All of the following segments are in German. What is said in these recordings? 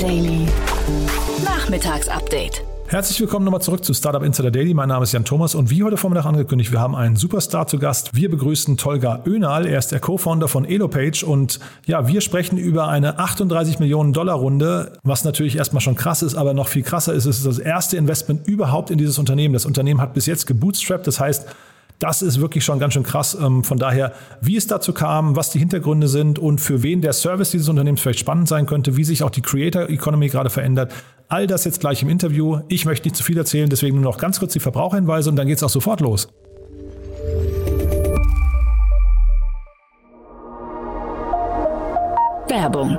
Daily. Nachmittagsupdate. Herzlich willkommen nochmal zurück zu Startup Insider Daily. Mein Name ist Jan Thomas und wie heute Vormittag angekündigt, wir haben einen Superstar zu Gast. Wir begrüßen Tolga Önal. Er ist der Co-Founder von Elopage und ja, wir sprechen über eine 38 Millionen Dollar Runde, was natürlich erstmal schon krass ist, aber noch viel krasser ist, es ist das erste Investment überhaupt in dieses Unternehmen. Das Unternehmen hat bis jetzt gebootstrapped, das heißt, das ist wirklich schon ganz schön krass. Ähm, von daher, wie es dazu kam, was die Hintergründe sind und für wen der Service dieses Unternehmens vielleicht spannend sein könnte, wie sich auch die Creator Economy gerade verändert. All das jetzt gleich im Interview. Ich möchte nicht zu viel erzählen, deswegen nur noch ganz kurz die Verbraucherhinweise und dann geht es auch sofort los. Werbung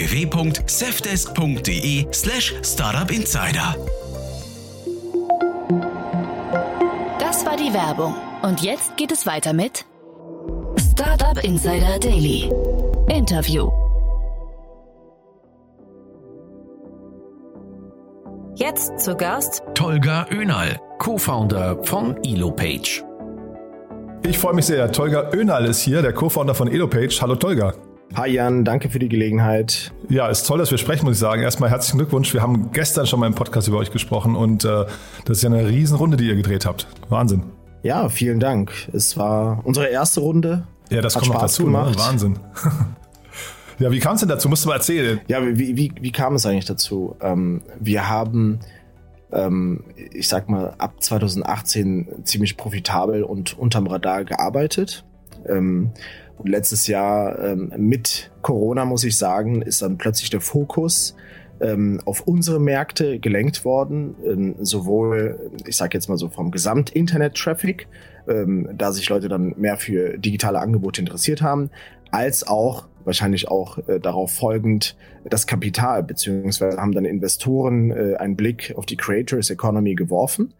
www.safdesk.de slash startupinsider. Das war die Werbung. Und jetzt geht es weiter mit Startup Insider Daily. Interview. Jetzt zu Gast Tolga Önal, Co-Founder von Elopage. Ich freue mich sehr. Tolga Önal ist hier, der Co-Founder von Elopage. Hallo Tolga. Hi Jan, danke für die Gelegenheit. Ja, ist toll, dass wir sprechen, muss ich sagen. Erstmal herzlichen Glückwunsch. Wir haben gestern schon mal im Podcast über euch gesprochen und äh, das ist ja eine Riesenrunde, die ihr gedreht habt. Wahnsinn. Ja, vielen Dank. Es war unsere erste Runde. Ja, das Hat kommt Spaß noch dazu. Ne? Wahnsinn. ja, wie kam es denn dazu? Musst du mal erzählen. Ja, wie, wie, wie kam es eigentlich dazu? Ähm, wir haben ähm, ich sag mal, ab 2018 ziemlich profitabel und unterm Radar gearbeitet. Ähm, und letztes Jahr ähm, mit Corona, muss ich sagen, ist dann plötzlich der Fokus ähm, auf unsere Märkte gelenkt worden, ähm, sowohl, ich sage jetzt mal so vom Gesamt-Internet-Traffic, ähm, da sich Leute dann mehr für digitale Angebote interessiert haben, als auch wahrscheinlich auch äh, darauf folgend das Kapital, beziehungsweise haben dann Investoren äh, einen Blick auf die Creators Economy geworfen.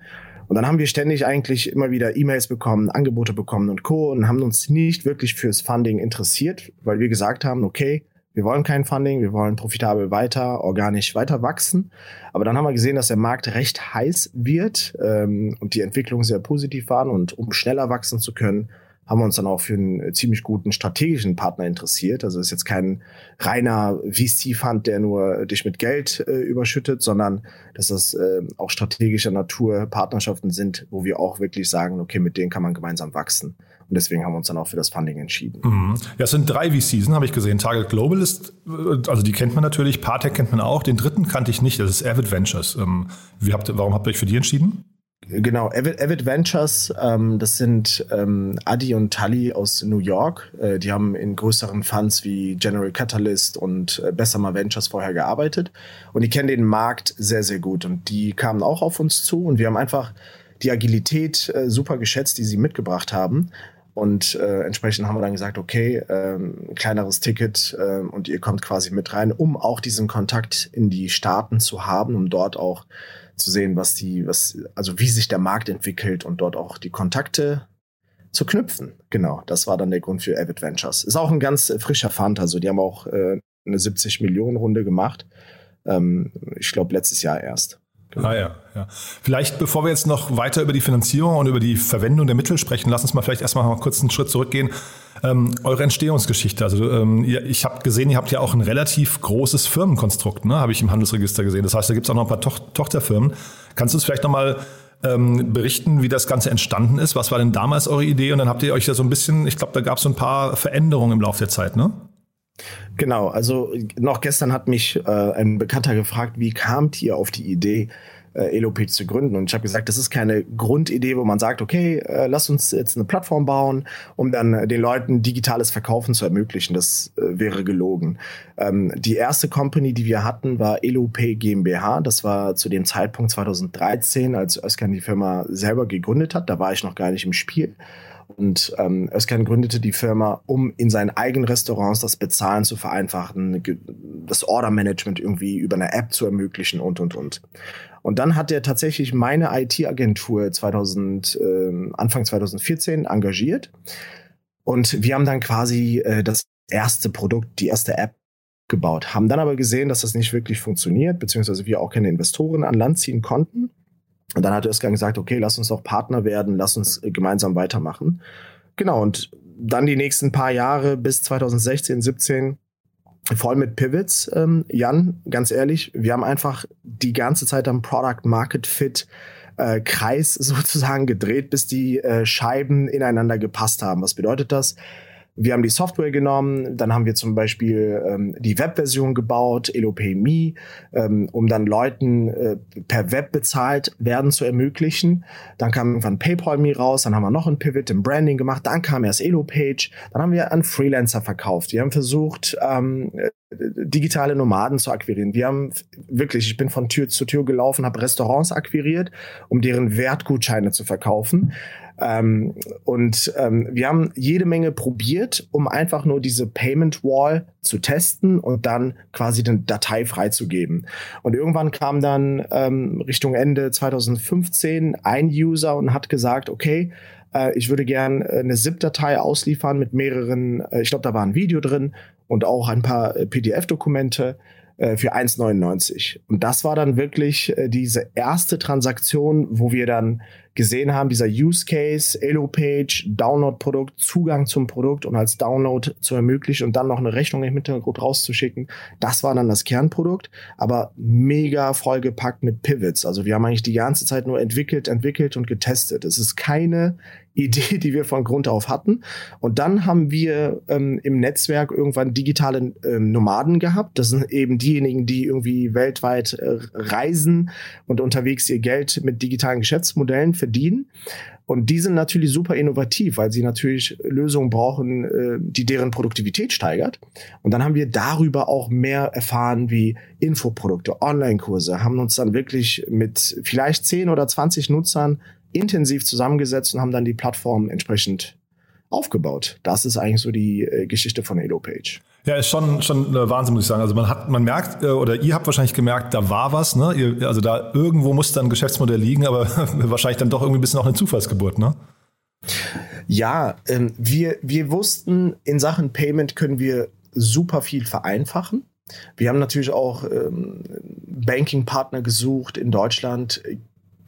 Und dann haben wir ständig eigentlich immer wieder E-Mails bekommen, Angebote bekommen und Co. und haben uns nicht wirklich fürs Funding interessiert, weil wir gesagt haben, okay, wir wollen kein Funding, wir wollen profitabel weiter, organisch weiter wachsen. Aber dann haben wir gesehen, dass der Markt recht heiß wird ähm, und die Entwicklungen sehr positiv waren. Und um schneller wachsen zu können, haben wir uns dann auch für einen äh, ziemlich guten strategischen Partner interessiert. Also ist jetzt kein reiner VC-Fund, der nur dich mit Geld äh, überschüttet, sondern dass das äh, auch strategischer Natur Partnerschaften sind, wo wir auch wirklich sagen, okay, mit denen kann man gemeinsam wachsen. Und deswegen haben wir uns dann auch für das Funding entschieden. Mhm. Ja, es sind drei VCs, habe ich gesehen. Target Global ist, äh, also die kennt man natürlich, Partec kennt man auch. Den dritten kannte ich nicht, das ist Avid Ventures. Ähm, habt, warum habt ihr euch für die entschieden? Genau, Avid, Ventures, ähm, das sind ähm, Adi und Tully aus New York. Äh, die haben in größeren Funds wie General Catalyst und äh, Bessemer Ventures vorher gearbeitet. Und die kennen den Markt sehr, sehr gut. Und die kamen auch auf uns zu und wir haben einfach die Agilität äh, super geschätzt, die sie mitgebracht haben. Und äh, entsprechend haben wir dann gesagt, okay, ähm, kleineres Ticket äh, und ihr kommt quasi mit rein, um auch diesen Kontakt in die Staaten zu haben, um dort auch zu sehen, was die, was, also wie sich der Markt entwickelt und dort auch die Kontakte zu knüpfen. Genau, das war dann der Grund für Avid Ventures. Ist auch ein ganz frischer Fund, also die haben auch äh, eine 70 Millionen Runde gemacht. Ähm, ich glaube letztes Jahr erst. Genau. Ah ja, ja. Vielleicht, bevor wir jetzt noch weiter über die Finanzierung und über die Verwendung der Mittel sprechen, lass uns mal vielleicht erstmal mal kurz einen Schritt zurückgehen. Ähm, eure Entstehungsgeschichte. Also ähm, ich habe gesehen, ihr habt ja auch ein relativ großes Firmenkonstrukt, ne? habe ich im Handelsregister gesehen. Das heißt, da gibt es auch noch ein paar to Tochterfirmen. Kannst du uns vielleicht nochmal ähm, berichten, wie das Ganze entstanden ist? Was war denn damals eure Idee? Und dann habt ihr euch ja so ein bisschen, ich glaube, da gab es so ein paar Veränderungen im Laufe der Zeit, ne? Genau, also noch gestern hat mich äh, ein Bekannter gefragt, wie kamt ihr auf die Idee, äh, Elopage zu gründen? Und ich habe gesagt, das ist keine Grundidee, wo man sagt, okay, äh, lass uns jetzt eine Plattform bauen, um dann äh, den Leuten digitales Verkaufen zu ermöglichen. Das äh, wäre gelogen. Ähm, die erste Company, die wir hatten, war Elopay GmbH. Das war zu dem Zeitpunkt 2013, als Özkan die Firma selber gegründet hat. Da war ich noch gar nicht im Spiel. Und ähm, Özkan gründete die Firma, um in seinen eigenen Restaurants das Bezahlen zu vereinfachen, das Order-Management irgendwie über eine App zu ermöglichen und, und, und. Und dann hat er tatsächlich meine IT-Agentur 2000, äh, Anfang 2014 engagiert. Und wir haben dann quasi äh, das erste Produkt, die erste App gebaut, haben dann aber gesehen, dass das nicht wirklich funktioniert, beziehungsweise wir auch keine Investoren an Land ziehen konnten. Und dann hat Özkan gesagt, okay, lass uns doch Partner werden, lass uns äh, gemeinsam weitermachen. Genau, und dann die nächsten paar Jahre bis 2016, 17 voll mit Pivots. Ähm, Jan, ganz ehrlich, wir haben einfach die ganze Zeit am Product Market Fit äh, Kreis sozusagen gedreht, bis die äh, Scheiben ineinander gepasst haben. Was bedeutet das? Wir haben die Software genommen, dann haben wir zum Beispiel ähm, die Webversion gebaut, EloPay.me, ähm, um dann Leuten äh, per Web bezahlt werden zu ermöglichen. Dann kam irgendwann PayPal.me raus, dann haben wir noch ein Pivot im Branding gemacht, dann kam erst EloPage, dann haben wir an Freelancer verkauft. Wir haben versucht, ähm, digitale Nomaden zu akquirieren. Wir haben wirklich, ich bin von Tür zu Tür gelaufen, habe Restaurants akquiriert, um deren Wertgutscheine zu verkaufen. Ähm, und ähm, wir haben jede Menge probiert, um einfach nur diese Payment Wall zu testen und dann quasi eine Datei freizugeben. Und irgendwann kam dann ähm, Richtung Ende 2015 ein User und hat gesagt, okay, äh, ich würde gern äh, eine ZIP-Datei ausliefern mit mehreren, äh, ich glaube, da war ein Video drin und auch ein paar äh, PDF-Dokumente äh, für 1,99. Und das war dann wirklich äh, diese erste Transaktion, wo wir dann gesehen haben, dieser Use Case, Elo-Page, Download-Produkt, Zugang zum Produkt und als Download zu ermöglichen und dann noch eine Rechnung im Hintergrund rauszuschicken. Das war dann das Kernprodukt, aber mega vollgepackt mit Pivots. Also wir haben eigentlich die ganze Zeit nur entwickelt, entwickelt und getestet. Es ist keine Idee, die wir von Grund auf hatten. Und dann haben wir ähm, im Netzwerk irgendwann digitale ähm, Nomaden gehabt. Das sind eben diejenigen, die irgendwie weltweit äh, reisen und unterwegs ihr Geld mit digitalen Geschäftsmodellen verdienen. Und die sind natürlich super innovativ, weil sie natürlich Lösungen brauchen, äh, die deren Produktivität steigert. Und dann haben wir darüber auch mehr erfahren wie Infoprodukte, Online-Kurse, haben uns dann wirklich mit vielleicht 10 oder 20 Nutzern intensiv zusammengesetzt und haben dann die Plattform entsprechend aufgebaut. Das ist eigentlich so die äh, Geschichte von EloPage. Ja, ist schon, schon äh, Wahnsinn, muss ich sagen. Also man hat, man merkt, äh, oder ihr habt wahrscheinlich gemerkt, da war was, ne? Also da irgendwo muss dann ein Geschäftsmodell liegen, aber wahrscheinlich dann doch irgendwie ein bisschen auch eine Zufallsgeburt, ne? Ja, ähm, wir, wir wussten, in Sachen Payment können wir super viel vereinfachen. Wir haben natürlich auch ähm, Banking-Partner gesucht in Deutschland,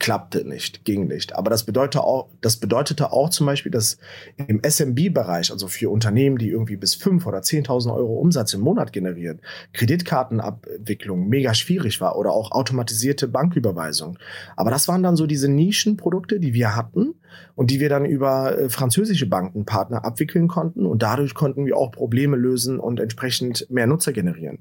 klappte nicht, ging nicht. Aber das bedeutete auch, das bedeutete auch zum Beispiel, dass im SMB-Bereich, also für Unternehmen, die irgendwie bis fünf oder 10.000 Euro Umsatz im Monat generieren, Kreditkartenabwicklung mega schwierig war oder auch automatisierte Banküberweisung. Aber das waren dann so diese Nischenprodukte, die wir hatten und die wir dann über äh, französische Bankenpartner abwickeln konnten und dadurch konnten wir auch Probleme lösen und entsprechend mehr Nutzer generieren.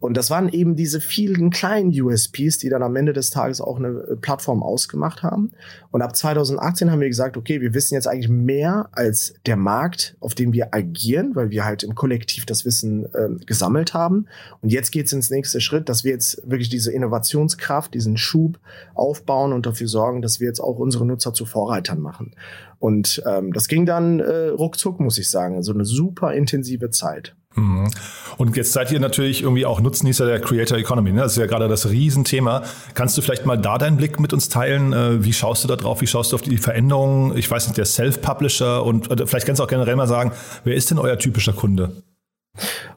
Und das waren eben diese vielen kleinen USPs, die dann am Ende des Tages auch eine äh, Plattform ausgemacht haben. Und ab 2018 haben wir gesagt, okay, wir wissen jetzt eigentlich mehr als der Markt, auf dem wir agieren, weil wir halt im Kollektiv das Wissen äh, gesammelt haben. Und jetzt geht es ins nächste Schritt, dass wir jetzt wirklich diese Innovationskraft, diesen Schub aufbauen und dafür sorgen, dass wir jetzt auch unsere Nutzer zu Vorreitern machen. Und ähm, das ging dann äh, ruckzuck, muss ich sagen. Also eine super intensive Zeit. Mhm. Und jetzt seid ihr natürlich irgendwie auch Nutznießer der Creator Economy. Ne? Das ist ja gerade das Riesenthema. Kannst du vielleicht mal da deinen Blick mit uns teilen? Äh, wie schaust du da drauf? Wie schaust du auf die Veränderungen? Ich weiß nicht, der Self-Publisher und vielleicht kannst du auch generell mal sagen, wer ist denn euer typischer Kunde?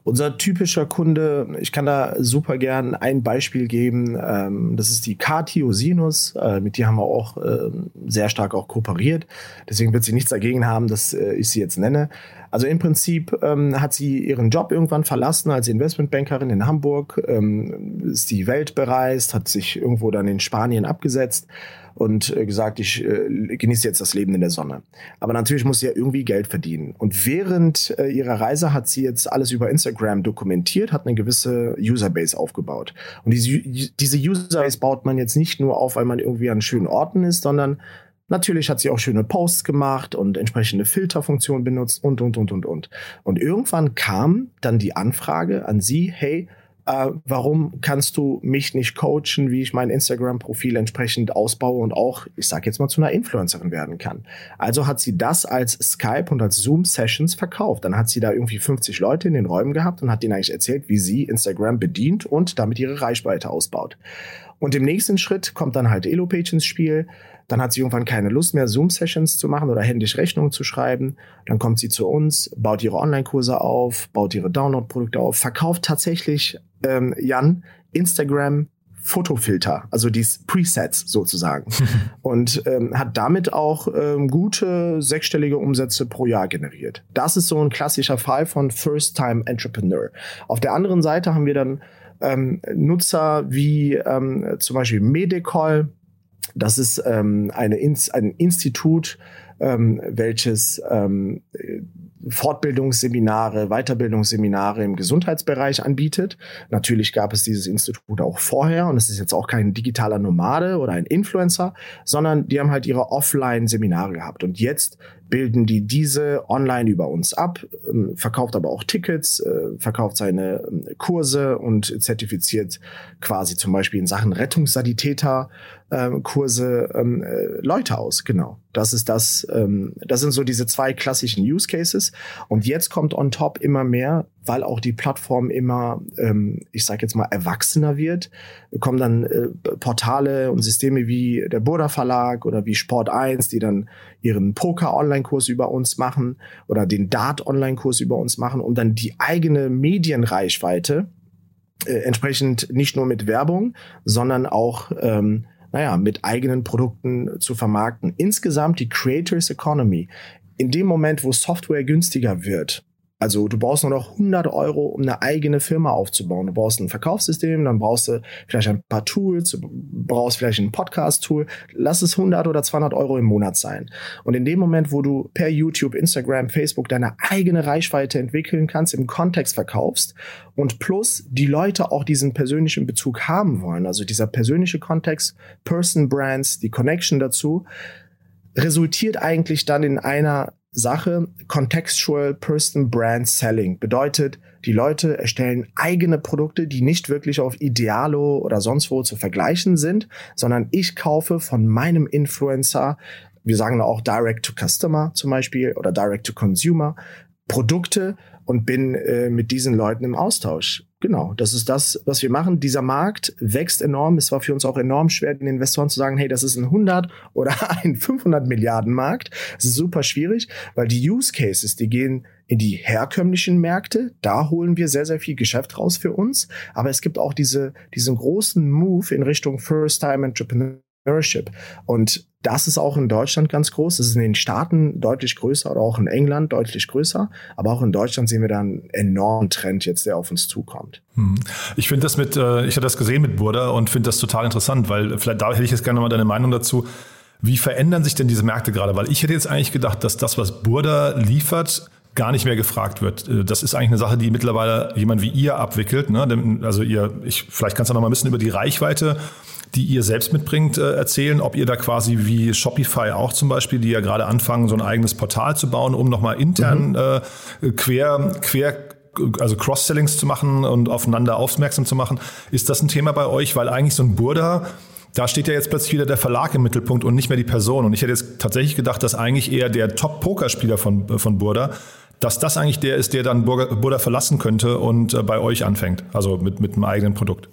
Unser typischer Kunde, ich kann da super gern ein Beispiel geben, ähm, das ist die Katio Sinus, äh, mit die haben wir auch äh, sehr stark auch kooperiert, deswegen wird sie nichts dagegen haben, dass äh, ich sie jetzt nenne. Also im Prinzip ähm, hat sie ihren Job irgendwann verlassen als Investmentbankerin in Hamburg, ähm, ist die Welt bereist, hat sich irgendwo dann in Spanien abgesetzt und äh, gesagt, ich äh, genieße jetzt das Leben in der Sonne. Aber natürlich muss sie ja irgendwie Geld verdienen. Und während äh, ihrer Reise hat sie jetzt alles über Instagram dokumentiert, hat eine gewisse Userbase aufgebaut. Und diese, diese Userbase baut man jetzt nicht nur auf, weil man irgendwie an schönen Orten ist, sondern Natürlich hat sie auch schöne Posts gemacht und entsprechende Filterfunktionen benutzt und, und, und, und, und. Und irgendwann kam dann die Anfrage an sie, hey, äh, warum kannst du mich nicht coachen, wie ich mein Instagram-Profil entsprechend ausbaue und auch, ich sage jetzt mal, zu einer Influencerin werden kann. Also hat sie das als Skype und als Zoom-Sessions verkauft. Dann hat sie da irgendwie 50 Leute in den Räumen gehabt und hat denen eigentlich erzählt, wie sie Instagram bedient und damit ihre Reichweite ausbaut. Und im nächsten Schritt kommt dann halt Elopage ins Spiel. Dann hat sie irgendwann keine Lust mehr, Zoom-Sessions zu machen oder händisch Rechnungen zu schreiben. Dann kommt sie zu uns, baut ihre Online-Kurse auf, baut ihre Download-Produkte auf, verkauft tatsächlich, ähm, Jan, Instagram Fotofilter, also die Presets sozusagen. und ähm, hat damit auch ähm, gute sechsstellige Umsätze pro Jahr generiert. Das ist so ein klassischer Fall von First-Time Entrepreneur. Auf der anderen Seite haben wir dann ähm, Nutzer wie ähm, zum Beispiel Medicol, das ist ähm, eine ein Institut, ähm, welches ähm, Fortbildungsseminare, Weiterbildungsseminare im Gesundheitsbereich anbietet. Natürlich gab es dieses Institut auch vorher und es ist jetzt auch kein digitaler Nomade oder ein Influencer, sondern die haben halt ihre Offline-Seminare gehabt. Und jetzt bilden die diese online über uns ab, ähm, verkauft aber auch Tickets, äh, verkauft seine ähm, Kurse und zertifiziert quasi zum Beispiel in Sachen Rettungssanitäter ähm, Kurse äh, Leute aus. Genau. Das ist das, das sind so diese zwei klassischen Use Cases. Und jetzt kommt on top immer mehr, weil auch die Plattform immer, ich sage jetzt mal, erwachsener wird, kommen dann äh, Portale und Systeme wie der Burda Verlag oder wie Sport 1, die dann ihren Poker-Online-Kurs über uns machen oder den Dart-Online-Kurs über uns machen, um dann die eigene Medienreichweite äh, entsprechend nicht nur mit Werbung, sondern auch ähm, naja, mit eigenen Produkten zu vermarkten. Insgesamt die Creators Economy. In dem Moment, wo Software günstiger wird, also du brauchst nur noch 100 Euro, um eine eigene Firma aufzubauen. Du brauchst ein Verkaufssystem, dann brauchst du vielleicht ein paar Tools, du brauchst vielleicht ein Podcast-Tool. Lass es 100 oder 200 Euro im Monat sein. Und in dem Moment, wo du per YouTube, Instagram, Facebook deine eigene Reichweite entwickeln kannst, im Kontext verkaufst und plus die Leute auch diesen persönlichen Bezug haben wollen, also dieser persönliche Kontext, Person Brands, die Connection dazu, resultiert eigentlich dann in einer Sache Contextual Person Brand Selling bedeutet, die Leute erstellen eigene Produkte, die nicht wirklich auf Idealo oder sonst wo zu vergleichen sind, sondern ich kaufe von meinem Influencer, wir sagen auch Direct to Customer zum Beispiel oder Direct to Consumer, Produkte und bin äh, mit diesen Leuten im Austausch. Genau, das ist das, was wir machen. Dieser Markt wächst enorm. Es war für uns auch enorm schwer, den Investoren zu sagen, hey, das ist ein 100 oder ein 500 Milliarden Markt. Es ist super schwierig, weil die Use Cases, die gehen in die herkömmlichen Märkte. Da holen wir sehr, sehr viel Geschäft raus für uns. Aber es gibt auch diese, diesen großen Move in Richtung First-Time Entrepreneur Entrepreneurship. Und das ist auch in Deutschland ganz groß. Das ist in den Staaten deutlich größer oder auch in England deutlich größer. Aber auch in Deutschland sehen wir da einen enormen Trend jetzt, der auf uns zukommt. Hm. Ich finde das mit, äh, ich hatte das gesehen mit Burda und finde das total interessant, weil vielleicht da hätte ich jetzt gerne mal deine Meinung dazu. Wie verändern sich denn diese Märkte gerade? Weil ich hätte jetzt eigentlich gedacht, dass das, was Burda liefert, gar nicht mehr gefragt wird. Äh, das ist eigentlich eine Sache, die mittlerweile jemand wie ihr abwickelt. Ne? Also ihr, ich, vielleicht kannst du noch mal ein bisschen über die Reichweite die ihr selbst mitbringt, äh, erzählen, ob ihr da quasi wie Shopify auch zum Beispiel, die ja gerade anfangen, so ein eigenes Portal zu bauen, um nochmal intern mhm. äh, quer, quer also Cross-Sellings zu machen und aufeinander aufmerksam zu machen. Ist das ein Thema bei euch? Weil eigentlich so ein Burda, da steht ja jetzt plötzlich wieder der Verlag im Mittelpunkt und nicht mehr die Person. Und ich hätte jetzt tatsächlich gedacht, dass eigentlich eher der Top-Pokerspieler von, von Burda, dass das eigentlich der ist, der dann Burda verlassen könnte und äh, bei euch anfängt. Also mit, mit einem eigenen Produkt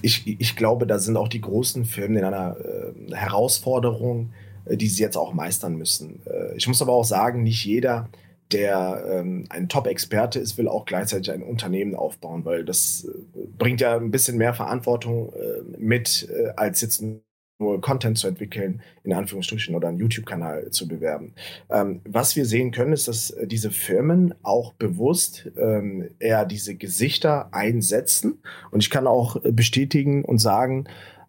ich, ich glaube, da sind auch die großen Firmen in einer äh, Herausforderung, äh, die sie jetzt auch meistern müssen. Äh, ich muss aber auch sagen, nicht jeder, der ähm, ein Top-Experte ist, will auch gleichzeitig ein Unternehmen aufbauen, weil das äh, bringt ja ein bisschen mehr Verantwortung äh, mit, äh, als jetzt nur Content zu entwickeln, in Anführungsstrichen, oder einen YouTube-Kanal zu bewerben. Ähm, was wir sehen können, ist, dass äh, diese Firmen auch bewusst ähm, eher diese Gesichter einsetzen. Und ich kann auch äh, bestätigen und sagen,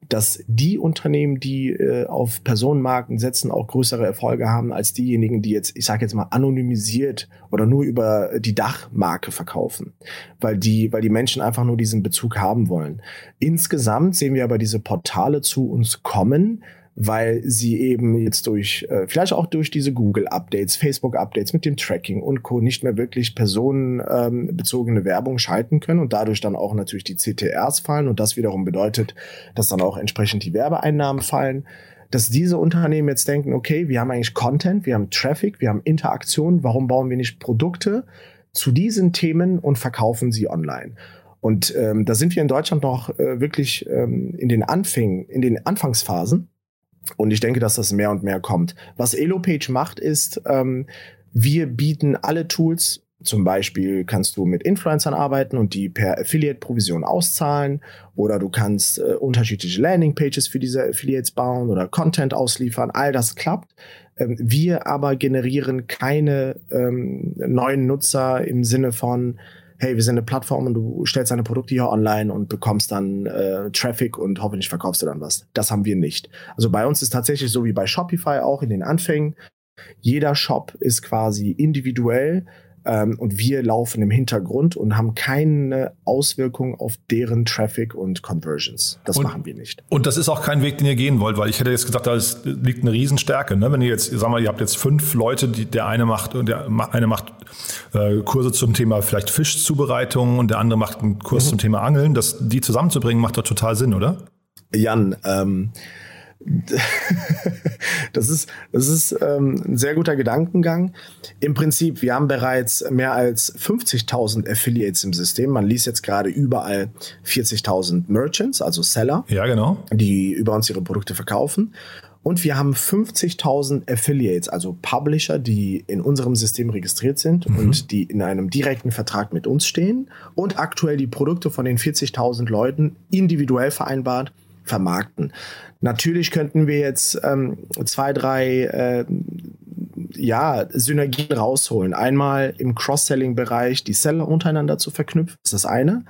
dass die Unternehmen, die äh, auf Personenmarken setzen, auch größere Erfolge haben als diejenigen, die jetzt, ich sage jetzt mal, anonymisiert oder nur über die Dachmarke verkaufen, weil die, weil die Menschen einfach nur diesen Bezug haben wollen. Insgesamt sehen wir aber diese Portale zu uns kommen, weil sie eben jetzt durch, äh, vielleicht auch durch diese Google-Updates, Facebook-Updates mit dem Tracking und Co. nicht mehr wirklich personenbezogene ähm, Werbung schalten können und dadurch dann auch natürlich die CTRs fallen und das wiederum bedeutet, dass dann auch entsprechend die Werbeeinnahmen fallen dass diese Unternehmen jetzt denken, okay, wir haben eigentlich Content, wir haben Traffic, wir haben Interaktion, warum bauen wir nicht Produkte zu diesen Themen und verkaufen sie online? Und ähm, da sind wir in Deutschland noch äh, wirklich ähm, in den Anfängen, in den Anfangsphasen. Und ich denke, dass das mehr und mehr kommt. Was EloPage macht, ist, ähm, wir bieten alle Tools. Zum Beispiel kannst du mit Influencern arbeiten und die per Affiliate-Provision auszahlen. Oder du kannst äh, unterschiedliche Landing-Pages für diese Affiliates bauen oder Content ausliefern. All das klappt. Ähm, wir aber generieren keine ähm, neuen Nutzer im Sinne von, hey, wir sind eine Plattform und du stellst deine Produkte hier online und bekommst dann äh, Traffic und hoffentlich verkaufst du dann was. Das haben wir nicht. Also bei uns ist tatsächlich so wie bei Shopify auch in den Anfängen. Jeder Shop ist quasi individuell ähm, und wir laufen im Hintergrund und haben keine Auswirkung auf deren Traffic und Conversions. Das und, machen wir nicht. Und das ist auch kein Weg, den ihr gehen wollt, weil ich hätte jetzt gesagt, da liegt eine Riesenstärke. Ne? Wenn ihr jetzt, sag mal, ihr habt jetzt fünf Leute, die der eine macht und der eine macht äh, Kurse zum Thema vielleicht Fischzubereitung und der andere macht einen Kurs mhm. zum Thema Angeln. Das, die zusammenzubringen, macht doch total Sinn, oder? Jan, ähm, das ist, das ist ähm, ein sehr guter Gedankengang. Im Prinzip, wir haben bereits mehr als 50.000 Affiliates im System. Man liest jetzt gerade überall 40.000 Merchants, also Seller, ja, genau. die über uns ihre Produkte verkaufen. Und wir haben 50.000 Affiliates, also Publisher, die in unserem System registriert sind mhm. und die in einem direkten Vertrag mit uns stehen und aktuell die Produkte von den 40.000 Leuten individuell vereinbart vermarkten. Natürlich könnten wir jetzt ähm, zwei, drei äh, ja, Synergien rausholen. Einmal im Cross-Selling-Bereich die Seller untereinander zu verknüpfen, ist das eine.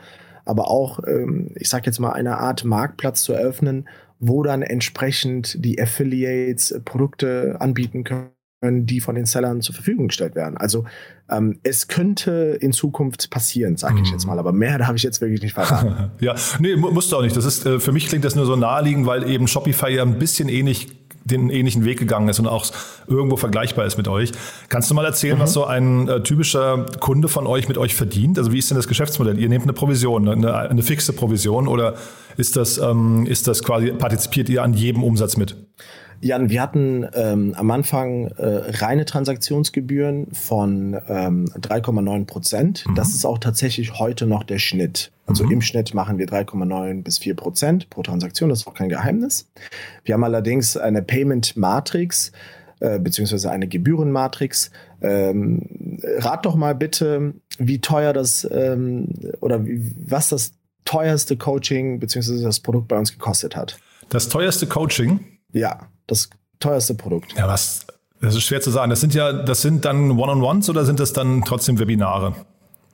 Aber auch, ähm, ich sage jetzt mal, eine Art Marktplatz zu eröffnen, wo dann entsprechend die Affiliates Produkte anbieten können die von den Sellern zur Verfügung gestellt werden. Also ähm, es könnte in Zukunft passieren, sage ich jetzt mhm. mal, aber mehr darf ich jetzt wirklich nicht verraten. ja, nee, musst du auch nicht. Das ist äh, für mich klingt das nur so naheliegend, weil eben Shopify ja ein bisschen ähnlich den ähnlichen Weg gegangen ist und auch irgendwo vergleichbar ist mit euch. Kannst du mal erzählen, mhm. was so ein äh, typischer Kunde von euch mit euch verdient? Also wie ist denn das Geschäftsmodell? Ihr nehmt eine Provision, eine, eine fixe Provision oder ist das, ähm, ist das quasi, partizipiert ihr an jedem Umsatz mit? Jan, wir hatten ähm, am Anfang äh, reine Transaktionsgebühren von ähm, 3,9 Prozent. Mhm. Das ist auch tatsächlich heute noch der Schnitt. Also mhm. im Schnitt machen wir 3,9 bis 4 Prozent pro Transaktion. Das ist auch kein Geheimnis. Wir haben allerdings eine Payment Matrix äh, beziehungsweise eine Gebührenmatrix. Ähm, rat doch mal bitte, wie teuer das ähm, oder wie, was das teuerste Coaching beziehungsweise das Produkt bei uns gekostet hat. Das teuerste Coaching? Ja das teuerste Produkt. Ja, was? Das ist schwer zu sagen. Das sind ja, das sind dann One-on-Ones oder sind das dann trotzdem Webinare?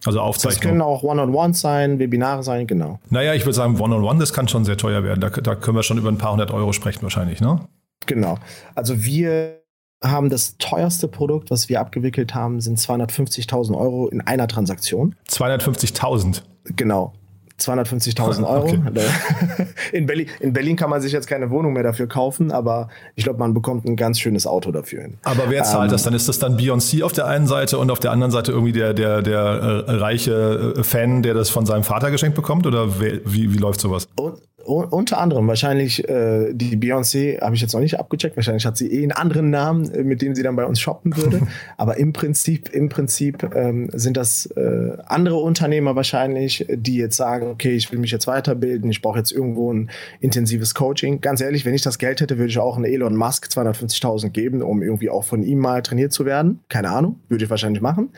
Also Aufzeichnungen. Das können auch One-on-Ones sein, Webinare sein, genau. Naja, ich würde sagen, One-on-One, das kann schon sehr teuer werden. Da, da können wir schon über ein paar hundert Euro sprechen wahrscheinlich, ne? Genau. Also wir haben das teuerste Produkt, was wir abgewickelt haben, sind 250.000 Euro in einer Transaktion. 250.000? Genau. 250.000 Euro. Okay. In, Berlin, in Berlin kann man sich jetzt keine Wohnung mehr dafür kaufen, aber ich glaube, man bekommt ein ganz schönes Auto dafür hin. Aber wer zahlt ähm, das dann? Ist das dann Beyoncé auf der einen Seite und auf der anderen Seite irgendwie der, der, der äh, reiche äh, Fan, der das von seinem Vater geschenkt bekommt? Oder wie, wie läuft sowas? Und, unter anderem wahrscheinlich äh, die Beyoncé habe ich jetzt noch nicht abgecheckt. Wahrscheinlich hat sie eh einen anderen Namen, äh, mit dem sie dann bei uns shoppen würde. Aber im Prinzip, im Prinzip ähm, sind das äh, andere Unternehmer wahrscheinlich, die jetzt sagen, okay, ich will mich jetzt weiterbilden, ich brauche jetzt irgendwo ein intensives Coaching. Ganz ehrlich, wenn ich das Geld hätte, würde ich auch einen Elon Musk 250.000 geben, um irgendwie auch von ihm mal trainiert zu werden. Keine Ahnung, würde ich wahrscheinlich machen.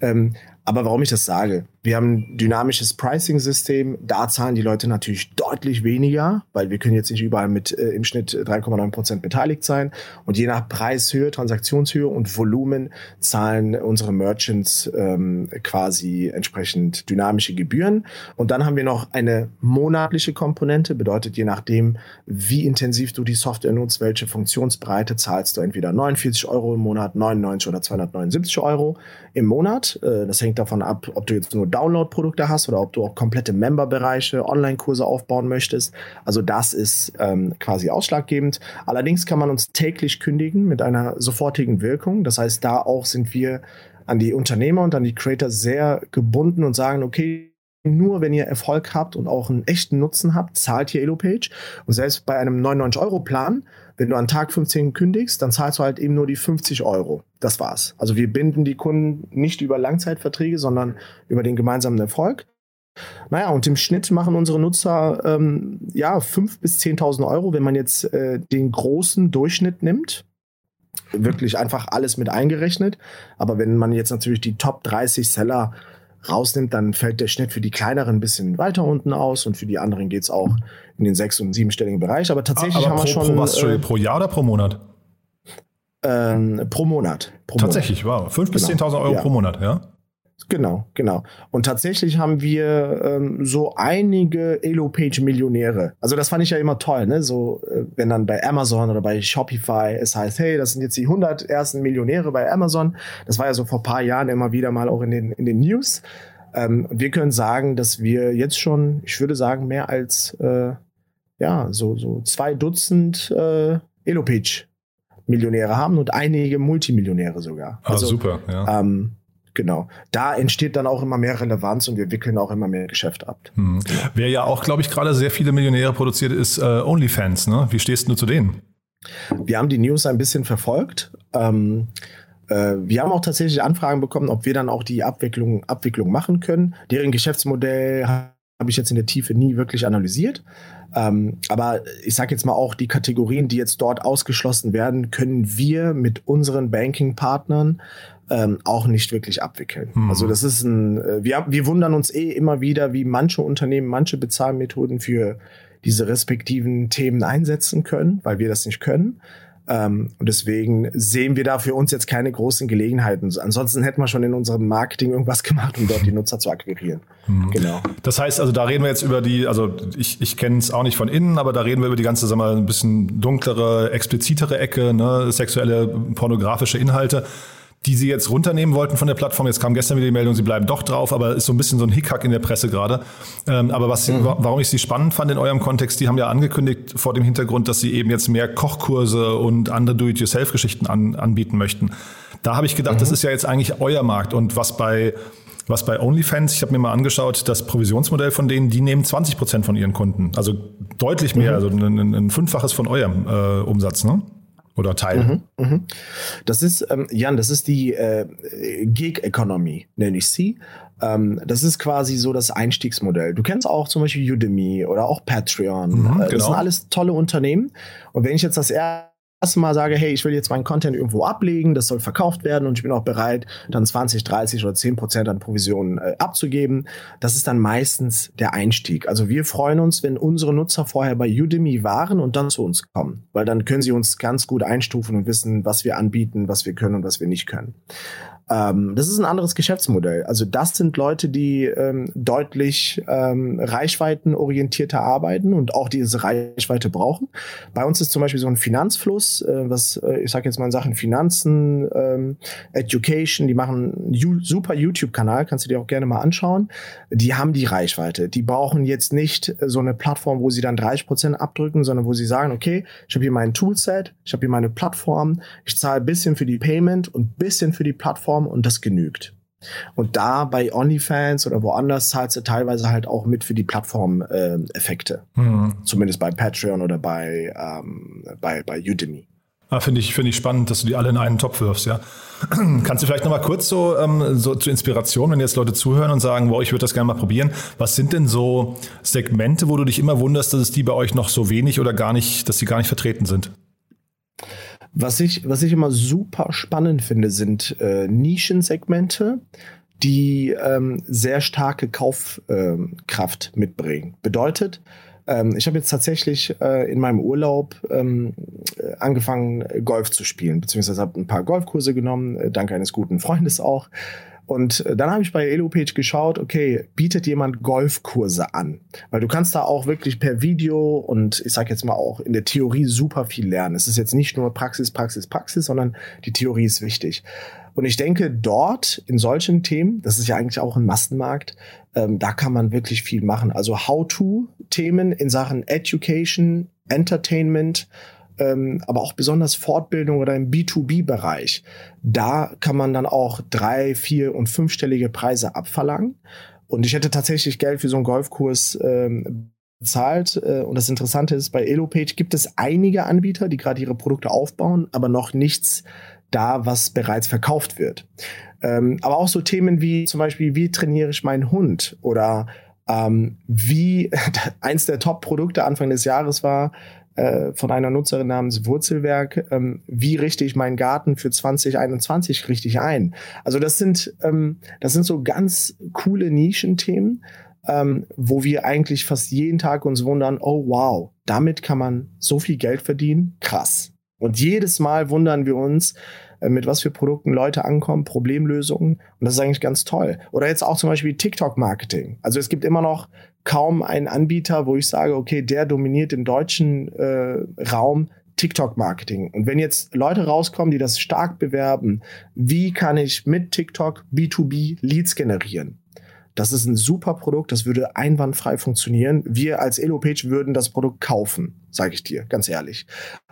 Ähm, aber warum ich das sage, wir haben ein dynamisches Pricing-System. Da zahlen die Leute natürlich deutlich weniger, weil wir können jetzt nicht überall mit äh, im Schnitt 3,9 Prozent beteiligt sein. Und je nach Preishöhe, Transaktionshöhe und Volumen zahlen unsere Merchants ähm, quasi entsprechend dynamische Gebühren. Und dann haben wir noch eine monatliche Komponente. Bedeutet, je nachdem, wie intensiv du die Software nutzt, welche Funktionsbreite zahlst du entweder 49 Euro im Monat, 99 oder 279 Euro im Monat. Äh, das hängt davon ab, ob du jetzt nur Download-Produkte hast oder ob du auch komplette Member-Bereiche, Online-Kurse aufbauen möchtest. Also das ist ähm, quasi ausschlaggebend. Allerdings kann man uns täglich kündigen mit einer sofortigen Wirkung. Das heißt, da auch sind wir an die Unternehmer und an die Creator sehr gebunden und sagen, okay, nur wenn ihr Erfolg habt und auch einen echten Nutzen habt, zahlt ihr EloPage. Und selbst bei einem 99-Euro-Plan, wenn du an Tag 15 kündigst, dann zahlst du halt eben nur die 50 Euro. Das war's. Also wir binden die Kunden nicht über Langzeitverträge, sondern über den gemeinsamen Erfolg. Naja, und im Schnitt machen unsere Nutzer ähm, ja 5.000 bis 10.000 Euro, wenn man jetzt äh, den großen Durchschnitt nimmt. Wirklich einfach alles mit eingerechnet. Aber wenn man jetzt natürlich die Top 30 Seller rausnimmt, dann fällt der Schnitt für die kleineren ein bisschen weiter unten aus und für die anderen geht es auch in den sechs- und siebenstelligen Bereich. Aber tatsächlich aber haben pro, wir schon. Pro, was, äh, pro Jahr oder pro Monat? Ähm, pro Monat. Pro tatsächlich, Monat. wow. 5.000 bis genau. 10.000 Euro ja. pro Monat, ja? Genau, genau. Und tatsächlich haben wir ähm, so einige Elo-Page-Millionäre. Also das fand ich ja immer toll, ne? So, äh, wenn dann bei Amazon oder bei Shopify es heißt, hey, das sind jetzt die 100 ersten Millionäre bei Amazon. Das war ja so vor paar Jahren immer wieder mal auch in den, in den News. Ähm, wir können sagen, dass wir jetzt schon, ich würde sagen, mehr als, äh, ja, so, so zwei Dutzend äh, Elo-Page Millionäre haben und einige Multimillionäre sogar. Ah, also, super, ja. Ähm, Genau. Da entsteht dann auch immer mehr Relevanz und wir wickeln auch immer mehr Geschäft ab. Hm. Wer ja auch, glaube ich, gerade sehr viele Millionäre produziert, ist äh, OnlyFans. Ne? Wie stehst du zu denen? Wir haben die News ein bisschen verfolgt. Ähm, äh, wir haben auch tatsächlich Anfragen bekommen, ob wir dann auch die Abwicklung, Abwicklung machen können. Deren Geschäftsmodell habe ich jetzt in der Tiefe nie wirklich analysiert. Ähm, aber ich sage jetzt mal auch, die Kategorien, die jetzt dort ausgeschlossen werden, können wir mit unseren Banking-Partnern ähm, auch nicht wirklich abwickeln. Mhm. Also das ist ein, äh, wir, wir wundern uns eh immer wieder, wie manche Unternehmen manche Bezahlmethoden für diese respektiven Themen einsetzen können, weil wir das nicht können. Ähm, und deswegen sehen wir da für uns jetzt keine großen Gelegenheiten. Ansonsten hätten wir schon in unserem Marketing irgendwas gemacht, um dort die Nutzer zu akquirieren. Mhm. Genau. Das heißt also, da reden wir jetzt über die, also ich, ich kenne es auch nicht von innen, aber da reden wir über die ganze, sagen wir mal, ein bisschen dunklere, explizitere Ecke, ne, sexuelle, pornografische Inhalte die sie jetzt runternehmen wollten von der Plattform. Jetzt kam gestern wieder die Meldung, sie bleiben doch drauf, aber ist so ein bisschen so ein Hickhack in der Presse gerade. Ähm, aber was, mhm. warum ich sie spannend fand in eurem Kontext, die haben ja angekündigt vor dem Hintergrund, dass sie eben jetzt mehr Kochkurse und andere Do-it-yourself-Geschichten an, anbieten möchten. Da habe ich gedacht, mhm. das ist ja jetzt eigentlich euer Markt und was bei was bei OnlyFans, ich habe mir mal angeschaut, das Provisionsmodell von denen, die nehmen 20 Prozent von ihren Kunden. Also deutlich mehr, mhm. also ein, ein, Fünffaches von eurem äh, Umsatz, ne? Oder Teil. Mhm, mh. Das ist, ähm, Jan, das ist die äh, Gig Economy, nenne ich sie. Ähm, das ist quasi so das Einstiegsmodell. Du kennst auch zum Beispiel Udemy oder auch Patreon. Mhm, genau. Das sind alles tolle Unternehmen. Und wenn ich jetzt das erste erste Mal sage, hey, ich will jetzt meinen Content irgendwo ablegen, das soll verkauft werden und ich bin auch bereit, dann 20, 30 oder 10 Prozent an Provisionen äh, abzugeben. Das ist dann meistens der Einstieg. Also wir freuen uns, wenn unsere Nutzer vorher bei Udemy waren und dann zu uns kommen, weil dann können sie uns ganz gut einstufen und wissen, was wir anbieten, was wir können und was wir nicht können. Ähm, das ist ein anderes Geschäftsmodell. Also das sind Leute, die ähm, deutlich ähm, reichweitenorientierter arbeiten und auch diese Reichweite brauchen. Bei uns ist zum Beispiel so ein Finanzfluss, äh, was äh, ich sage jetzt mal in Sachen Finanzen, ähm, Education, die machen einen super YouTube-Kanal, kannst du dir auch gerne mal anschauen. Die haben die Reichweite. Die brauchen jetzt nicht so eine Plattform, wo sie dann 30 Prozent abdrücken, sondern wo sie sagen, okay, ich habe hier mein Toolset, ich habe hier meine Plattform, ich zahle bisschen für die Payment und bisschen für die Plattform Plattform und das genügt. Und da bei OnlyFans oder woanders zahlst du teilweise halt auch mit für die Plattform-Effekte. Äh, mhm. Zumindest bei Patreon oder bei, ähm, bei, bei Udemy. Ah, Finde ich, finde ich spannend, dass du die alle in einen Topf wirfst, ja. Kannst du vielleicht nochmal kurz so, ähm, so zur Inspiration, wenn jetzt Leute zuhören und sagen, wow, ich würde das gerne mal probieren. Was sind denn so Segmente, wo du dich immer wunderst, dass es die bei euch noch so wenig oder gar nicht, dass sie gar nicht vertreten sind? Was ich, was ich immer super spannend finde, sind äh, Nischensegmente, die ähm, sehr starke Kaufkraft ähm, mitbringen. Bedeutet, ähm, ich habe jetzt tatsächlich äh, in meinem Urlaub ähm, äh, angefangen, Golf zu spielen, beziehungsweise habe ein paar Golfkurse genommen, äh, dank eines guten Freundes auch. Und äh, dann habe ich bei EloPage geschaut, okay, bietet jemand Golfkurse an? Weil du kannst da auch wirklich per Video und ich sage jetzt mal auch in der Theorie super viel lernen. Es ist jetzt nicht nur Praxis, Praxis, Praxis, sondern die Theorie ist wichtig. Und ich denke, dort in solchen Themen, das ist ja eigentlich auch ein Massenmarkt, ähm, da kann man wirklich viel machen. Also How-to-Themen in Sachen Education, Entertainment, ähm, aber auch besonders Fortbildung oder im B2B-Bereich. Da kann man dann auch drei, vier und fünfstellige Preise abverlangen. Und ich hätte tatsächlich Geld für so einen Golfkurs ähm, bezahlt. Äh, und das Interessante ist, bei EloPage gibt es einige Anbieter, die gerade ihre Produkte aufbauen, aber noch nichts da, was bereits verkauft wird. Ähm, aber auch so Themen wie zum Beispiel, wie trainiere ich meinen Hund oder ähm, wie eins der Top-Produkte Anfang des Jahres war äh, von einer Nutzerin namens Wurzelwerk, ähm, wie richte ich meinen Garten für 2021 richtig ein? Also das sind ähm, das sind so ganz coole Nischenthemen, ähm, wo wir eigentlich fast jeden Tag uns wundern, oh wow, damit kann man so viel Geld verdienen, krass. Und jedes Mal wundern wir uns, äh, mit was für Produkten Leute ankommen, Problemlösungen. Und das ist eigentlich ganz toll. Oder jetzt auch zum Beispiel TikTok-Marketing. Also es gibt immer noch kaum einen Anbieter, wo ich sage, okay, der dominiert im deutschen äh, Raum TikTok-Marketing. Und wenn jetzt Leute rauskommen, die das stark bewerben, wie kann ich mit TikTok B2B Leads generieren? Das ist ein super Produkt, das würde einwandfrei funktionieren. Wir als EloPage würden das Produkt kaufen, sage ich dir, ganz ehrlich.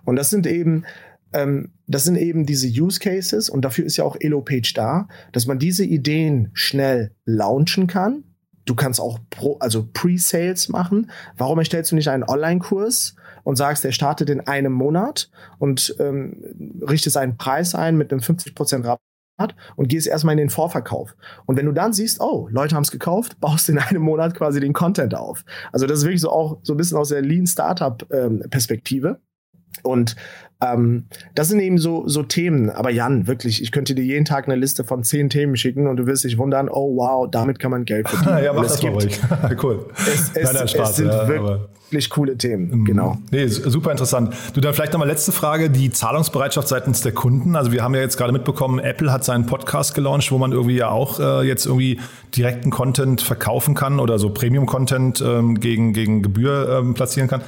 Und das sind eben ähm, das sind eben diese Use Cases und dafür ist ja auch EloPage da, dass man diese Ideen schnell launchen kann. Du kannst auch Pro, also Pre-Sales machen. Warum erstellst du nicht einen Online-Kurs und sagst, der startet in einem Monat und ähm, richtest einen Preis ein mit einem 50% Rabatt? und gehst erstmal in den Vorverkauf. Und wenn du dann siehst, oh, Leute haben es gekauft, baust in einem Monat quasi den Content auf. Also das ist wirklich so auch so ein bisschen aus der Lean Startup ähm, Perspektive. Und ähm, das sind eben so, so Themen. Aber Jan, wirklich, ich könnte dir jeden Tag eine Liste von zehn Themen schicken und du wirst dich wundern, oh wow, damit kann man Geld verdienen. ja, mach das gibt, ruhig. cool. Es, es, Nein, Spaß, es sind ja, wirklich coole Themen, mhm. genau. Nee, super interessant. Du, dann vielleicht nochmal letzte Frage, die Zahlungsbereitschaft seitens der Kunden. Also wir haben ja jetzt gerade mitbekommen, Apple hat seinen Podcast gelauncht, wo man irgendwie ja auch äh, jetzt irgendwie direkten Content verkaufen kann oder so Premium-Content ähm, gegen, gegen Gebühr ähm, platzieren kann.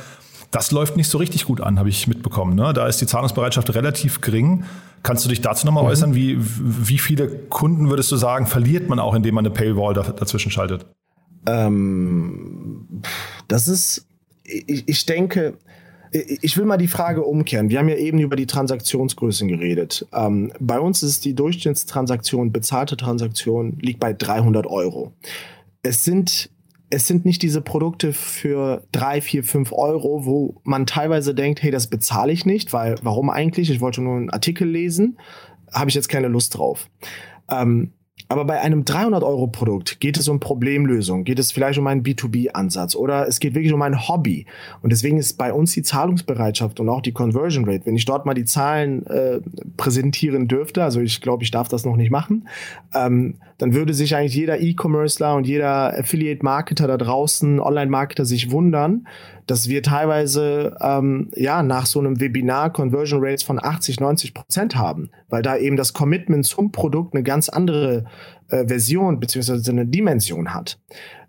Das läuft nicht so richtig gut an, habe ich mitbekommen. Ne? Da ist die Zahlungsbereitschaft relativ gering. Kannst du dich dazu nochmal mhm. äußern? Wie, wie viele Kunden würdest du sagen, verliert man auch, indem man eine Paywall dazwischen schaltet? Ähm, das ist, ich, ich denke, ich will mal die Frage umkehren. Wir haben ja eben über die Transaktionsgrößen geredet. Ähm, bei uns ist die Durchschnittstransaktion, bezahlte Transaktion, liegt bei 300 Euro. Es sind es sind nicht diese Produkte für drei, vier, fünf Euro, wo man teilweise denkt, hey, das bezahle ich nicht, weil warum eigentlich? Ich wollte nur einen Artikel lesen, habe ich jetzt keine Lust drauf. Ähm, aber bei einem 300-Euro-Produkt geht es um Problemlösung, geht es vielleicht um einen B2B-Ansatz oder es geht wirklich um ein Hobby. Und deswegen ist bei uns die Zahlungsbereitschaft und auch die Conversion Rate, wenn ich dort mal die Zahlen äh, präsentieren dürfte, also ich glaube, ich darf das noch nicht machen, ähm, dann würde sich eigentlich jeder E-Commercer und jeder Affiliate-Marketer da draußen, Online-Marketer sich wundern, dass wir teilweise ähm, ja nach so einem Webinar Conversion Rates von 80, 90 Prozent haben, weil da eben das Commitment zum Produkt eine ganz andere äh, Version beziehungsweise eine Dimension hat.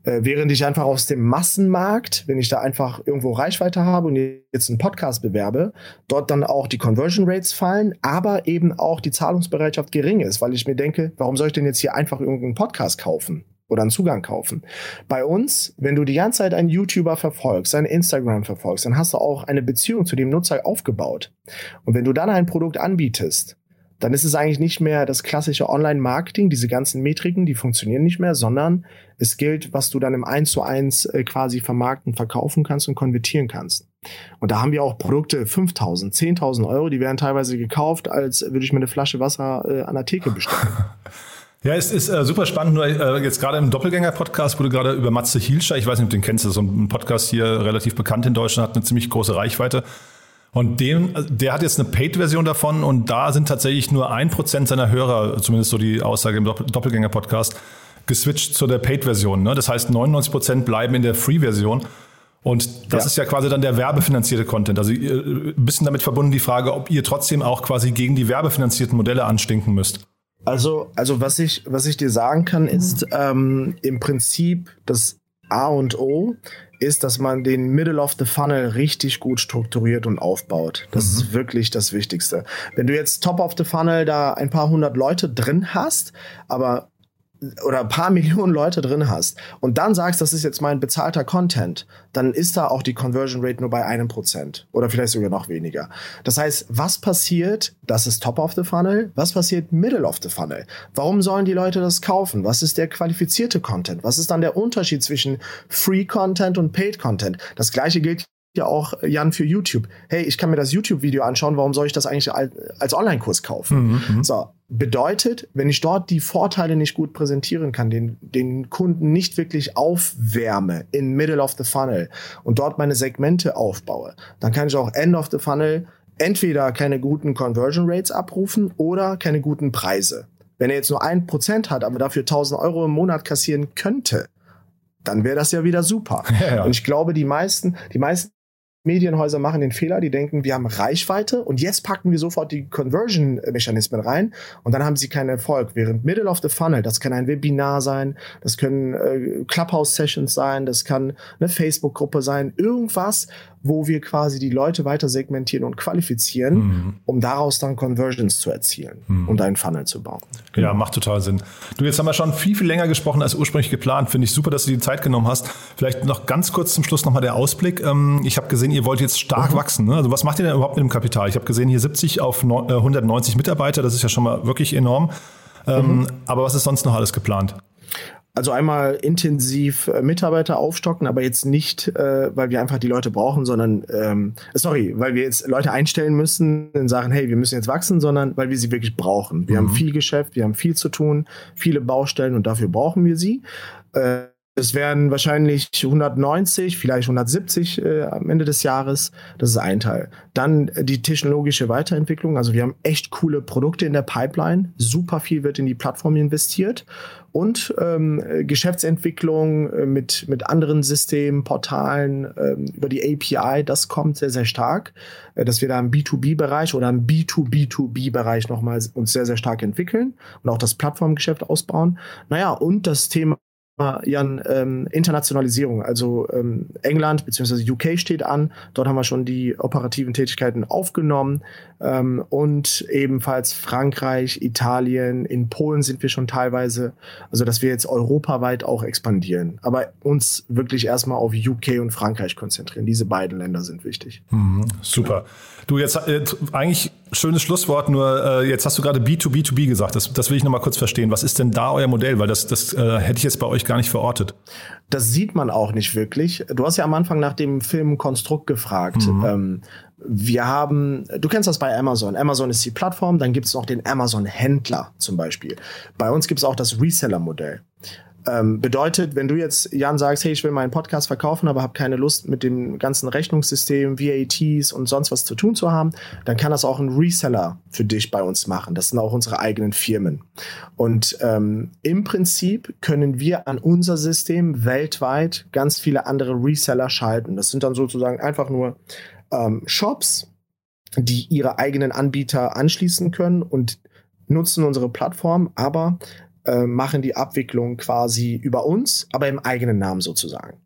Äh, während ich einfach aus dem Massenmarkt, wenn ich da einfach irgendwo Reichweite habe und jetzt einen Podcast bewerbe, dort dann auch die Conversion Rates fallen, aber eben auch die Zahlungsbereitschaft gering ist, weil ich mir denke, warum soll ich denn jetzt hier einfach irgendeinen Podcast kaufen? oder einen Zugang kaufen. Bei uns, wenn du die ganze Zeit einen YouTuber verfolgst, einen Instagram verfolgst, dann hast du auch eine Beziehung zu dem Nutzer aufgebaut. Und wenn du dann ein Produkt anbietest, dann ist es eigentlich nicht mehr das klassische Online-Marketing, diese ganzen Metriken, die funktionieren nicht mehr, sondern es gilt, was du dann im 1 zu 1 äh, quasi vermarkten, verkaufen kannst und konvertieren kannst. Und da haben wir auch Produkte 5000, 10.000 Euro, die werden teilweise gekauft, als würde ich mir eine Flasche Wasser äh, an der Theke bestellen. Ja, es ist äh, super spannend. Nur äh, jetzt gerade im Doppelgänger-Podcast wurde gerade über Matze Hielscher, ich weiß nicht, ob du den kennst, das ist so ein Podcast hier relativ bekannt in Deutschland, hat eine ziemlich große Reichweite. Und dem, der hat jetzt eine Paid-Version davon und da sind tatsächlich nur ein Prozent seiner Hörer, zumindest so die Aussage im Doppelgänger-Podcast, geswitcht zu der Paid-Version. Ne? Das heißt, 99 Prozent bleiben in der Free-Version. Und das ja. ist ja quasi dann der werbefinanzierte Content. Also ein bisschen damit verbunden die Frage, ob ihr trotzdem auch quasi gegen die werbefinanzierten Modelle anstinken müsst. Also, also was ich, was ich dir sagen kann, ist ähm, im Prinzip das A und O ist, dass man den Middle of the Funnel richtig gut strukturiert und aufbaut. Das mhm. ist wirklich das Wichtigste. Wenn du jetzt Top of the Funnel da ein paar hundert Leute drin hast, aber oder ein paar Millionen Leute drin hast und dann sagst, das ist jetzt mein bezahlter Content, dann ist da auch die Conversion Rate nur bei einem Prozent oder vielleicht sogar noch weniger. Das heißt, was passiert? Das ist Top of the Funnel. Was passiert Middle of the Funnel? Warum sollen die Leute das kaufen? Was ist der qualifizierte Content? Was ist dann der Unterschied zwischen Free Content und Paid Content? Das gleiche gilt ja auch, Jan, für YouTube. Hey, ich kann mir das YouTube-Video anschauen, warum soll ich das eigentlich als Online-Kurs kaufen? Mhm, mhm, so, bedeutet, wenn ich dort die Vorteile nicht gut präsentieren kann, den, den Kunden nicht wirklich aufwärme in Middle of the Funnel und dort meine Segmente aufbaue, dann kann ich auch End of the Funnel entweder keine guten Conversion Rates abrufen oder keine guten Preise. Wenn er jetzt nur ein Prozent hat, aber dafür 1000 Euro im Monat kassieren könnte, dann wäre das ja wieder super. Ja, ja. Und ich glaube, die meisten, die meisten Medienhäuser machen den Fehler, die denken, wir haben Reichweite und jetzt packen wir sofort die Conversion-Mechanismen rein und dann haben sie keinen Erfolg. Während Middle of the Funnel, das kann ein Webinar sein, das können äh, Clubhouse-Sessions sein, das kann eine Facebook-Gruppe sein, irgendwas, wo wir quasi die Leute weiter segmentieren und qualifizieren, mhm. um daraus dann Conversions zu erzielen mhm. und einen Funnel zu bauen. Genau. Ja, macht total Sinn. Du, jetzt haben wir schon viel, viel länger gesprochen als ursprünglich geplant. Finde ich super, dass du die Zeit genommen hast. Vielleicht noch ganz kurz zum Schluss nochmal der Ausblick. Ähm, ich habe gesehen, ihr wollt jetzt stark mhm. wachsen. Ne? Also was macht ihr denn überhaupt mit dem Kapital? Ich habe gesehen, hier 70 auf 190 äh, Mitarbeiter. Das ist ja schon mal wirklich enorm. Ähm, mhm. Aber was ist sonst noch alles geplant? Also einmal intensiv äh, Mitarbeiter aufstocken, aber jetzt nicht, äh, weil wir einfach die Leute brauchen, sondern ähm, sorry, weil wir jetzt Leute einstellen müssen und sagen, hey, wir müssen jetzt wachsen, sondern weil wir sie wirklich brauchen. Wir mhm. haben viel Geschäft, wir haben viel zu tun, viele Baustellen und dafür brauchen wir sie. Äh, es werden wahrscheinlich 190, vielleicht 170 äh, am Ende des Jahres. Das ist ein Teil. Dann äh, die technologische Weiterentwicklung. Also wir haben echt coole Produkte in der Pipeline. Super viel wird in die Plattform investiert. Und ähm, Geschäftsentwicklung äh, mit, mit anderen Systemen, Portalen ähm, über die API, das kommt sehr, sehr stark. Äh, dass wir da im B2B-Bereich oder im B2B2B-Bereich nochmal uns sehr, sehr stark entwickeln und auch das Plattformgeschäft ausbauen. Naja, und das Thema Jan, ähm, Internationalisierung. Also ähm, England bzw. UK steht an. Dort haben wir schon die operativen Tätigkeiten aufgenommen. Ähm, und ebenfalls Frankreich, Italien, in Polen sind wir schon teilweise. Also dass wir jetzt europaweit auch expandieren. Aber uns wirklich erstmal auf UK und Frankreich konzentrieren. Diese beiden Länder sind wichtig. Mhm, super. Du, jetzt äh, eigentlich schönes Schlusswort, nur äh, jetzt hast du gerade B2B2B gesagt. Das, das will ich nochmal kurz verstehen. Was ist denn da euer Modell? Weil das, das äh, hätte ich jetzt bei euch gar nicht verortet. Das sieht man auch nicht wirklich. Du hast ja am Anfang nach dem Film Konstrukt gefragt. Mhm. Ähm, wir haben, du kennst das bei Amazon. Amazon ist die Plattform, dann gibt es noch den Amazon-Händler zum Beispiel. Bei uns gibt es auch das Reseller-Modell. Ähm, bedeutet, wenn du jetzt, Jan, sagst, hey, ich will meinen Podcast verkaufen, aber habe keine Lust mit dem ganzen Rechnungssystem, VATs und sonst was zu tun zu haben, dann kann das auch ein Reseller für dich bei uns machen. Das sind auch unsere eigenen Firmen. Und ähm, im Prinzip können wir an unser System weltweit ganz viele andere Reseller schalten. Das sind dann sozusagen einfach nur ähm, Shops, die ihre eigenen Anbieter anschließen können und nutzen unsere Plattform, aber äh, machen die Abwicklung quasi über uns, aber im eigenen Namen sozusagen.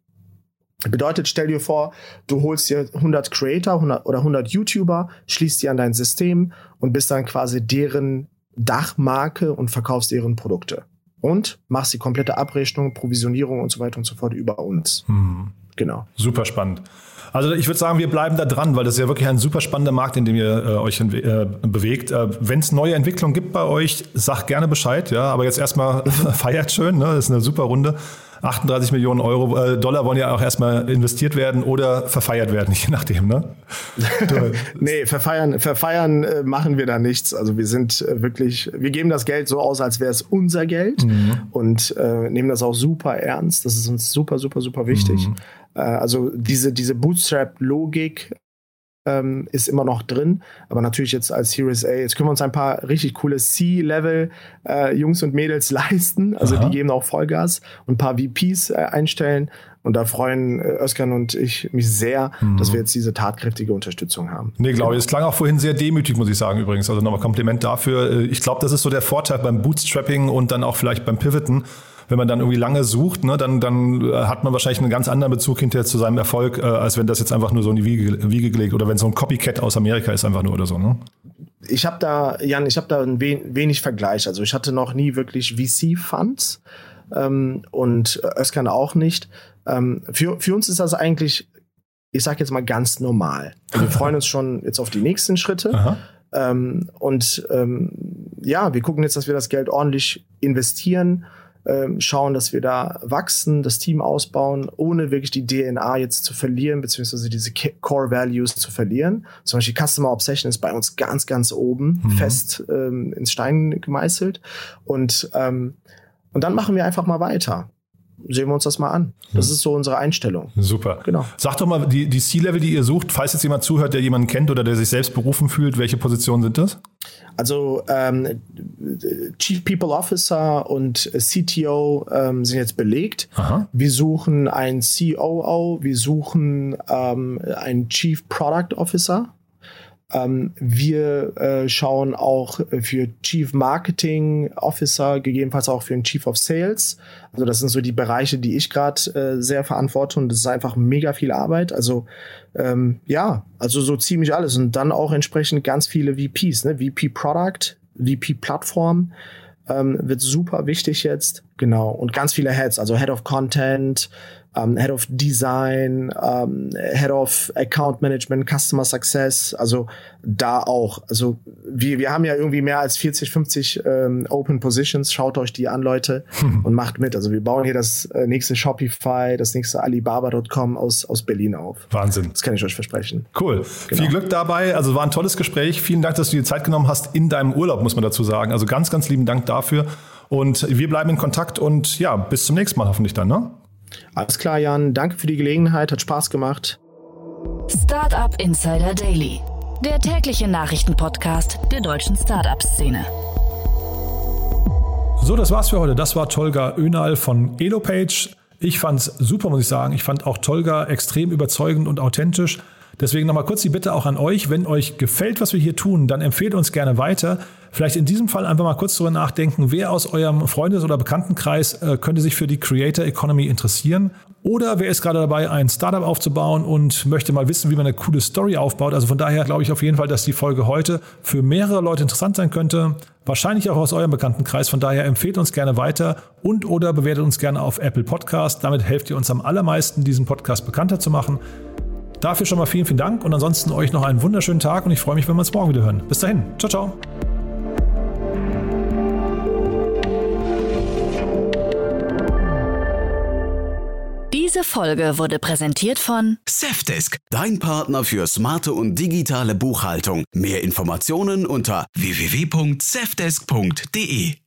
Bedeutet, stell dir vor, du holst dir 100 Creator 100 oder 100 YouTuber, schließt die an dein System und bist dann quasi deren Dachmarke und verkaufst deren Produkte. Und machst die komplette Abrechnung, Provisionierung und so weiter und so fort über uns. Hm. Genau. Super spannend. Also ich würde sagen, wir bleiben da dran, weil das ist ja wirklich ein super spannender Markt, in dem ihr äh, euch äh, bewegt. Äh, Wenn es neue Entwicklungen gibt bei euch, sagt gerne Bescheid. Ja, aber jetzt erstmal feiert schön. Ne? Das ist eine super Runde. 38 Millionen Euro, äh, Dollar wollen ja auch erstmal investiert werden oder verfeiert werden, je nachdem, ne? nee, verfeiern, verfeiern äh, machen wir da nichts. Also wir sind äh, wirklich, wir geben das Geld so aus, als wäre es unser Geld mhm. und äh, nehmen das auch super ernst. Das ist uns super, super, super wichtig. Mhm. Äh, also diese, diese Bootstrap-Logik ähm, ist immer noch drin. Aber natürlich jetzt als Series A, jetzt können wir uns ein paar richtig coole C-Level äh, Jungs und Mädels leisten. Also Aha. die geben auch Vollgas und ein paar VPs äh, einstellen. Und da freuen äh, Özkan und ich mich sehr, mhm. dass wir jetzt diese tatkräftige Unterstützung haben. Nee, glaube ich. Es klang auch vorhin sehr demütig, muss ich sagen, übrigens. Also nochmal Kompliment dafür. Äh, ich glaube, das ist so der Vorteil beim Bootstrapping und dann auch vielleicht beim Pivoten wenn man dann irgendwie lange sucht, ne, dann, dann äh, hat man wahrscheinlich einen ganz anderen Bezug hinterher zu seinem Erfolg, äh, als wenn das jetzt einfach nur so in die Wiege, Wiege gelegt oder wenn so ein Copycat aus Amerika ist einfach nur oder so. Ne? Ich habe da, Jan, ich habe da ein wenig Vergleich. Also ich hatte noch nie wirklich VC-Funds ähm, und Özkan auch nicht. Ähm, für, für uns ist das eigentlich, ich sage jetzt mal ganz normal. Wir freuen uns schon jetzt auf die nächsten Schritte. Ähm, und ähm, ja, wir gucken jetzt, dass wir das Geld ordentlich investieren ähm, schauen, dass wir da wachsen, das Team ausbauen, ohne wirklich die DNA jetzt zu verlieren, beziehungsweise diese Core Values zu verlieren. Zum Beispiel Customer Obsession ist bei uns ganz, ganz oben mhm. fest ähm, ins Stein gemeißelt. Und, ähm, und dann machen wir einfach mal weiter sehen wir uns das mal an. Das ist so unsere Einstellung. Super. Genau. Sag doch mal, die, die C-Level, die ihr sucht, falls jetzt jemand zuhört, der jemanden kennt oder der sich selbst berufen fühlt, welche Positionen sind das? Also ähm, Chief People Officer und CTO ähm, sind jetzt belegt. Aha. Wir suchen einen COO, wir suchen ähm, einen Chief Product Officer. Ähm, wir äh, schauen auch für Chief Marketing Officer, gegebenenfalls auch für den Chief of Sales. Also das sind so die Bereiche, die ich gerade äh, sehr verantworte und das ist einfach mega viel Arbeit. Also ähm, ja, also so ziemlich alles und dann auch entsprechend ganz viele VPs, ne? VP Product, VP Plattform ähm, wird super wichtig jetzt. Genau. Und ganz viele Heads, also Head of Content, ähm, Head of Design, ähm, Head of Account Management, Customer Success, also da auch. Also wir, wir haben ja irgendwie mehr als 40, 50 ähm, Open Positions. Schaut euch die an, Leute, und macht mit. Also wir bauen hier das äh, nächste Shopify, das nächste Alibaba.com aus, aus Berlin auf. Wahnsinn. Das kann ich euch versprechen. Cool. Genau. Viel Glück dabei. Also war ein tolles Gespräch. Vielen Dank, dass du dir Zeit genommen hast in deinem Urlaub, muss man dazu sagen. Also ganz, ganz lieben Dank dafür. Und wir bleiben in Kontakt und ja, bis zum nächsten Mal hoffentlich dann, ne? Alles klar, Jan. Danke für die Gelegenheit. Hat Spaß gemacht. Startup Insider Daily. Der tägliche Nachrichtenpodcast der deutschen Startup-Szene. So, das war's für heute. Das war Tolga Önal von Elopage. Ich fand's super, muss ich sagen. Ich fand auch Tolga extrem überzeugend und authentisch. Deswegen nochmal kurz die Bitte auch an euch, wenn euch gefällt, was wir hier tun, dann empfehlt uns gerne weiter. Vielleicht in diesem Fall einfach mal kurz darüber nachdenken, wer aus eurem Freundes- oder Bekanntenkreis äh, könnte sich für die Creator Economy interessieren. Oder wer ist gerade dabei, ein Startup aufzubauen und möchte mal wissen, wie man eine coole Story aufbaut. Also von daher glaube ich auf jeden Fall, dass die Folge heute für mehrere Leute interessant sein könnte. Wahrscheinlich auch aus eurem Bekanntenkreis. Von daher empfehlt uns gerne weiter und oder bewertet uns gerne auf Apple Podcast. Damit helft ihr uns am allermeisten, diesen Podcast bekannter zu machen. Dafür schon mal vielen, vielen Dank und ansonsten euch noch einen wunderschönen Tag und ich freue mich, wenn wir uns morgen wieder hören. Bis dahin. Ciao, ciao. Diese Folge wurde präsentiert von Safdesk, dein Partner für smarte und digitale Buchhaltung. Mehr Informationen unter www.safdesk.de.